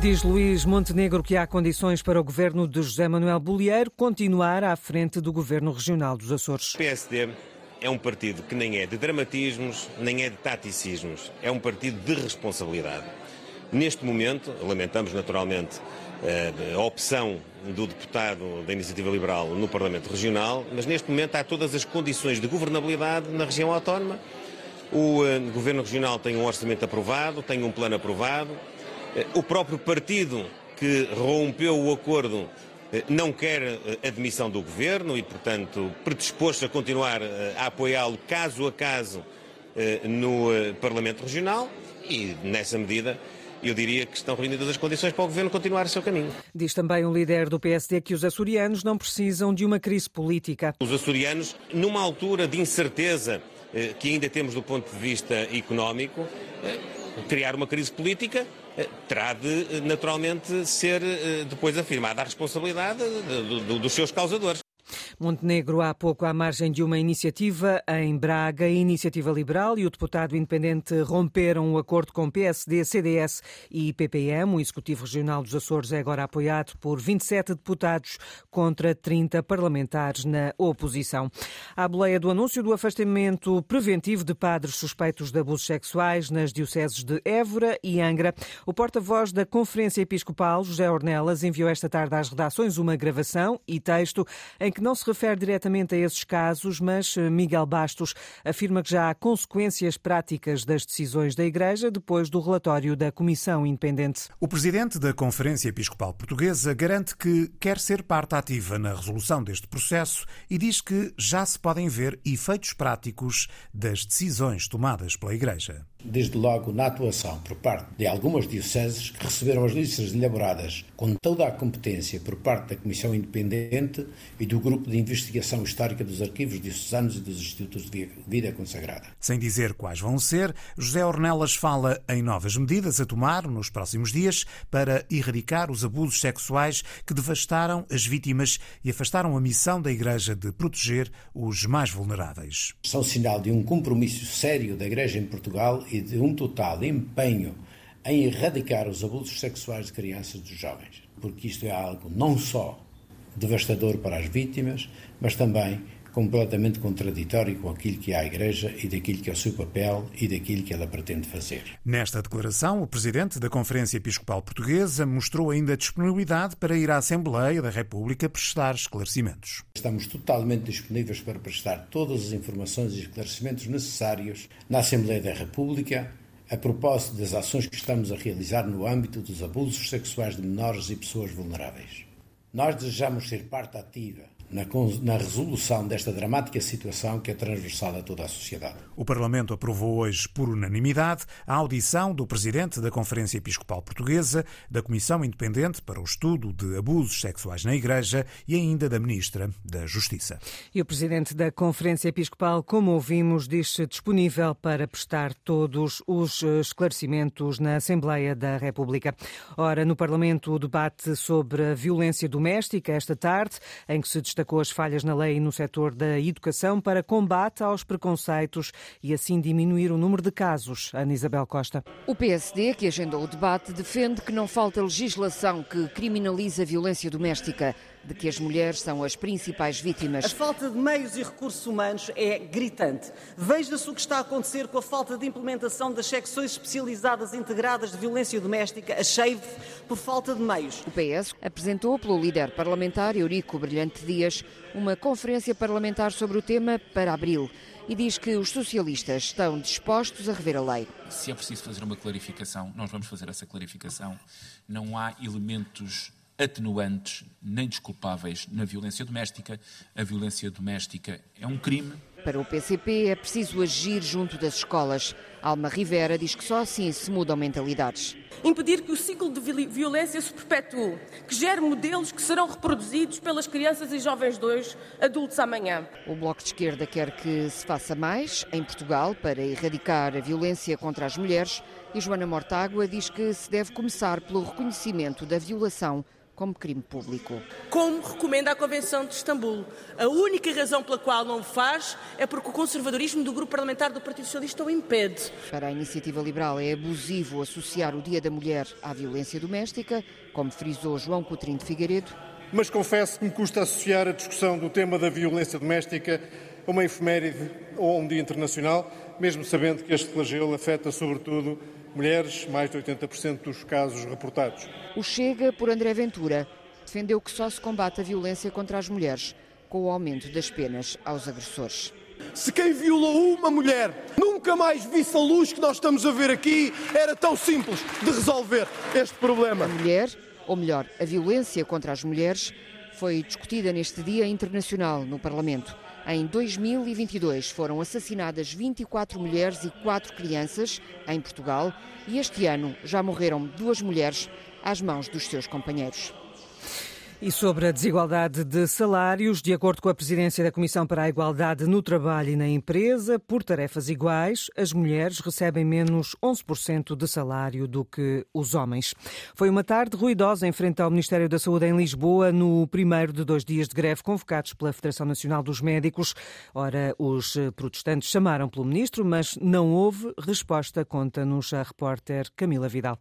Diz Luís Montenegro que há condições para o governo de José Manuel Bolieiro continuar à frente do governo regional dos Açores. O PSD é um partido que nem é de dramatismos, nem é de taticismos. É um partido de responsabilidade. Neste momento, lamentamos naturalmente eh, a opção do deputado da Iniciativa Liberal no Parlamento Regional, mas neste momento há todas as condições de governabilidade na região autónoma. O eh, Governo Regional tem um orçamento aprovado, tem um plano aprovado, o próprio partido que rompeu o acordo eh, não quer a admissão do governo e, portanto, predisposto a continuar eh, a apoiá-lo caso a caso no Parlamento Regional e, nessa medida, eu diria que estão reunidas as condições para o governo continuar o seu caminho. Diz também o líder do PSD que os açorianos não precisam de uma crise política. Os açorianos, numa altura de incerteza que ainda temos do ponto de vista económico, criar uma crise política eh, terá de, eh, naturalmente, ser eh, depois afirmada a responsabilidade dos seus causadores. Montenegro, há pouco, à margem de uma iniciativa em Braga, a Iniciativa Liberal e o deputado independente romperam o acordo com PSD, CDS e PPM. O Executivo Regional dos Açores é agora apoiado por 27 deputados contra 30 parlamentares na oposição. À boleia do anúncio do afastamento preventivo de padres suspeitos de abusos sexuais nas dioceses de Évora e Angra, o porta-voz da Conferência Episcopal, José Ornelas, enviou esta tarde às redações uma gravação e texto em que não se refere diretamente a esses casos, mas eh, Miguel Bastos afirma que já há consequências práticas das decisões da Igreja depois do relatório da Comissão Independente. O presidente da Conferência Episcopal Portuguesa garante que quer ser parte ativa na resolução deste processo e diz que já se podem ver efeitos práticos das decisões tomadas pela Igreja desde logo na atuação por parte de algumas dioceses que receberam as listas elaboradas com toda a competência por parte da Comissão Independente e do Grupo de Investigação Histórica dos Arquivos Diocesanos e dos Institutos de Vida Consagrada. Sem dizer quais vão ser, José Ornelas fala em novas medidas a tomar nos próximos dias para erradicar os abusos sexuais que devastaram as vítimas e afastaram a missão da Igreja de proteger os mais vulneráveis. São sinal de um compromisso sério da Igreja em Portugal e de um total empenho em erradicar os abusos sexuais de crianças e dos jovens, porque isto é algo não só devastador para as vítimas, mas também completamente contraditório com aquilo que é a Igreja e daquilo que é o seu papel e daquilo que ela pretende fazer. Nesta declaração, o presidente da Conferência Episcopal Portuguesa mostrou ainda disponibilidade para ir à Assembleia da República prestar esclarecimentos. Estamos totalmente disponíveis para prestar todas as informações e esclarecimentos necessários na Assembleia da República a propósito das ações que estamos a realizar no âmbito dos abusos sexuais de menores e pessoas vulneráveis. Nós desejamos ser parte ativa na, na, resolução desta dramática situação que é transversal a toda a sociedade. O Parlamento aprovou hoje, por unanimidade, a audição do Presidente da Conferência Episcopal Portuguesa, da Comissão Independente para o Estudo de Abusos Sexuais na Igreja e ainda da Ministra da Justiça. E o Presidente da Conferência Episcopal, como ouvimos, diz-se disponível para prestar todos os esclarecimentos na Assembleia da República. Ora, no Parlamento, o debate sobre a violência doméstica esta tarde, em que se destaca destacou as falhas na lei no setor da educação para combate aos preconceitos e assim diminuir o número de casos. Ana Isabel Costa. O PSD, que agendou o debate, defende que não falta legislação que criminaliza a violência doméstica de que as mulheres são as principais vítimas. A falta de meios e recursos humanos é gritante. Veja-se o que está a acontecer com a falta de implementação das secções especializadas integradas de violência doméstica, a SHAVE, por falta de meios. O PS apresentou pelo líder parlamentar Eurico Brilhante Dias uma conferência parlamentar sobre o tema para abril e diz que os socialistas estão dispostos a rever a lei. Se é preciso fazer uma clarificação, nós vamos fazer essa clarificação. Não há elementos atenuantes nem desculpáveis na violência doméstica. A violência doméstica é um crime. Para o PCP é preciso agir junto das escolas. Alma Rivera diz que só assim se mudam mentalidades. Impedir que o ciclo de violência se perpetue, que gere modelos que serão reproduzidos pelas crianças e jovens de hoje, adultos amanhã. O Bloco de Esquerda quer que se faça mais em Portugal para erradicar a violência contra as mulheres e Joana Mortágua diz que se deve começar pelo reconhecimento da violação como crime público. Como recomenda a Convenção de Istambul. A única razão pela qual não o faz é porque o conservadorismo do grupo parlamentar do Partido Socialista o impede. Para a Iniciativa Liberal é abusivo associar o Dia da Mulher à violência doméstica, como frisou João Coutrinho de Figueiredo. Mas confesso que me custa associar a discussão do tema da violência doméstica a uma efeméride ou a um dia internacional, mesmo sabendo que este flagelo afeta sobretudo mulheres, mais de 80% dos casos reportados. O Chega, por André Ventura, defendeu que só se combate a violência contra as mulheres com o aumento das penas aos agressores. Se quem violou uma mulher nunca mais visse a luz que nós estamos a ver aqui, era tão simples de resolver este problema. A mulher, ou melhor, a violência contra as mulheres, foi discutida neste Dia Internacional no Parlamento. Em 2022 foram assassinadas 24 mulheres e 4 crianças em Portugal e este ano já morreram duas mulheres às mãos dos seus companheiros. E sobre a desigualdade de salários, de acordo com a presidência da Comissão para a Igualdade no Trabalho e na Empresa, por tarefas iguais, as mulheres recebem menos 11% de salário do que os homens. Foi uma tarde ruidosa em frente ao Ministério da Saúde em Lisboa, no primeiro de dois dias de greve convocados pela Federação Nacional dos Médicos. Ora, os protestantes chamaram pelo ministro, mas não houve resposta, conta-nos a repórter Camila Vidal.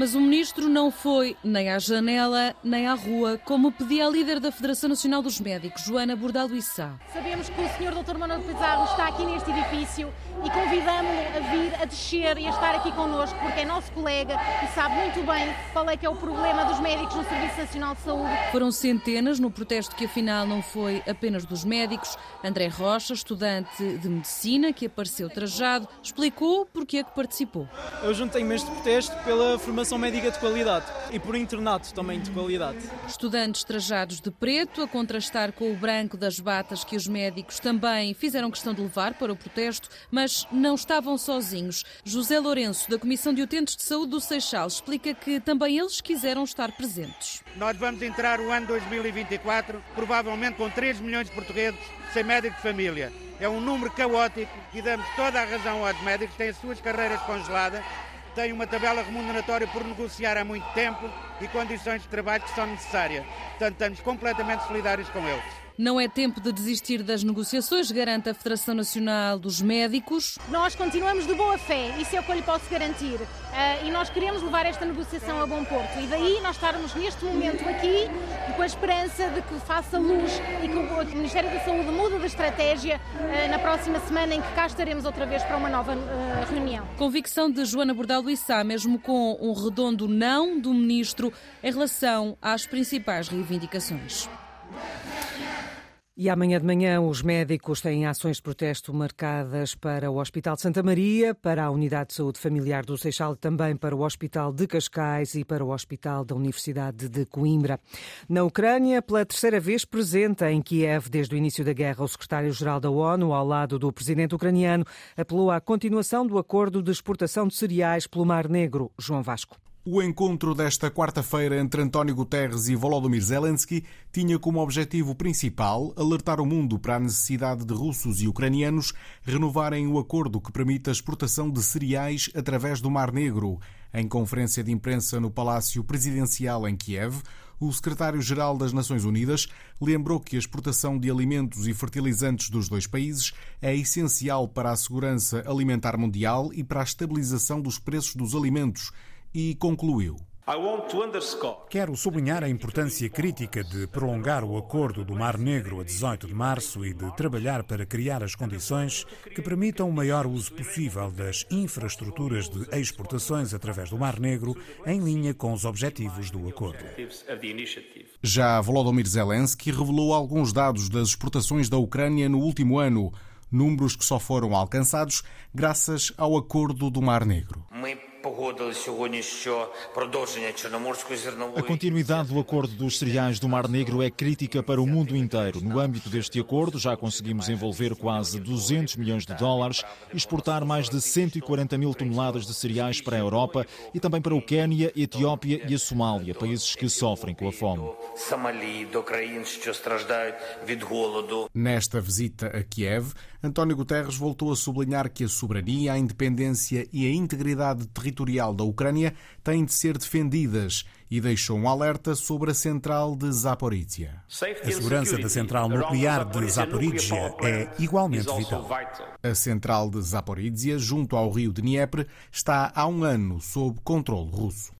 Mas o ministro não foi nem à janela nem à rua, como pedia a líder da Federação Nacional dos Médicos, Joana Bordalo Issá. Sabemos que o senhor Dr. Manuel Pizarro está aqui neste edifício e convidamos-lo a vir, a descer e a estar aqui connosco, porque é nosso colega e sabe muito bem qual é que é o problema dos médicos no Serviço Nacional de Saúde. Foram centenas no protesto que afinal não foi apenas dos médicos. André Rocha, estudante de medicina, que apareceu trajado, explicou porque é que participou. Eu juntei-me este protesto pela formação médica de qualidade e por internato também de qualidade. Estudantes trajados de preto, a contrastar com o branco das batas que os médicos também fizeram questão de levar para o protesto, mas não estavam sozinhos. José Lourenço, da Comissão de Utentes de Saúde do Seixal, explica que também eles quiseram estar presentes. Nós vamos entrar o ano 2024, provavelmente com 3 milhões de portugueses sem médico de família. É um número caótico e damos toda a razão aos médicos, têm as suas carreiras congeladas têm uma tabela remuneratória por negociar há muito tempo e condições de trabalho que são necessárias. Portanto, estamos completamente solidários com eles. Não é tempo de desistir das negociações, garante a Federação Nacional dos Médicos. Nós continuamos de boa fé, isso é o que eu lhe posso garantir. Uh, e nós queremos levar esta negociação a bom porto. E daí nós estarmos neste momento aqui com a esperança de que faça luz e que o Ministério da Saúde mude de estratégia uh, na próxima semana em que cá estaremos outra vez para uma nova uh, reunião. Convicção de Joana Bordal do mesmo com um redondo não do Ministro em relação às principais reivindicações. E amanhã de manhã os médicos têm ações de protesto marcadas para o Hospital de Santa Maria, para a Unidade de Saúde Familiar do Seixal, também para o Hospital de Cascais e para o Hospital da Universidade de Coimbra. Na Ucrânia, pela terceira vez presente em Kiev desde o início da guerra, o secretário-geral da ONU, ao lado do presidente ucraniano, apelou à continuação do acordo de exportação de cereais pelo Mar Negro. João Vasco. O encontro desta quarta-feira entre António Guterres e Volodymyr Zelensky tinha como objetivo principal alertar o mundo para a necessidade de russos e ucranianos renovarem o acordo que permite a exportação de cereais através do Mar Negro. Em conferência de imprensa no Palácio Presidencial em Kiev, o secretário-geral das Nações Unidas lembrou que a exportação de alimentos e fertilizantes dos dois países é essencial para a segurança alimentar mundial e para a estabilização dos preços dos alimentos e concluiu. Quero sublinhar a importância crítica de prolongar o acordo do Mar Negro a 18 de março e de trabalhar para criar as condições que permitam o maior uso possível das infraestruturas de exportações através do Mar Negro, em linha com os objetivos do acordo. Já Volodymyr Zelensky revelou alguns dados das exportações da Ucrânia no último ano, números que só foram alcançados graças ao acordo do Mar Negro. A continuidade do acordo dos cereais do Mar Negro é crítica para o mundo inteiro. No âmbito deste acordo, já conseguimos envolver quase 200 milhões de dólares exportar mais de 140 mil toneladas de cereais para a Europa e também para o Quênia, Etiópia e a Somália, países que sofrem com a fome. Nesta visita a Kiev, António Guterres voltou a sublinhar que a soberania, a independência e a integridade territorial da Ucrânia têm de ser defendidas e deixou um alerta sobre a central de Zaporizhia. A segurança da central nuclear de Zaporizhia é igualmente vital. A central de Zaporizhia, junto ao rio de Dnieper, está há um ano sob controle russo.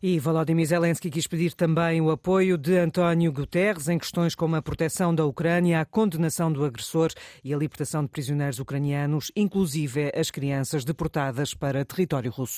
E Volodymyr Zelensky quis pedir também o apoio de António Guterres em questões como a proteção da Ucrânia, a condenação do agressor e a libertação de prisioneiros ucranianos, inclusive as crianças deportadas para território russo.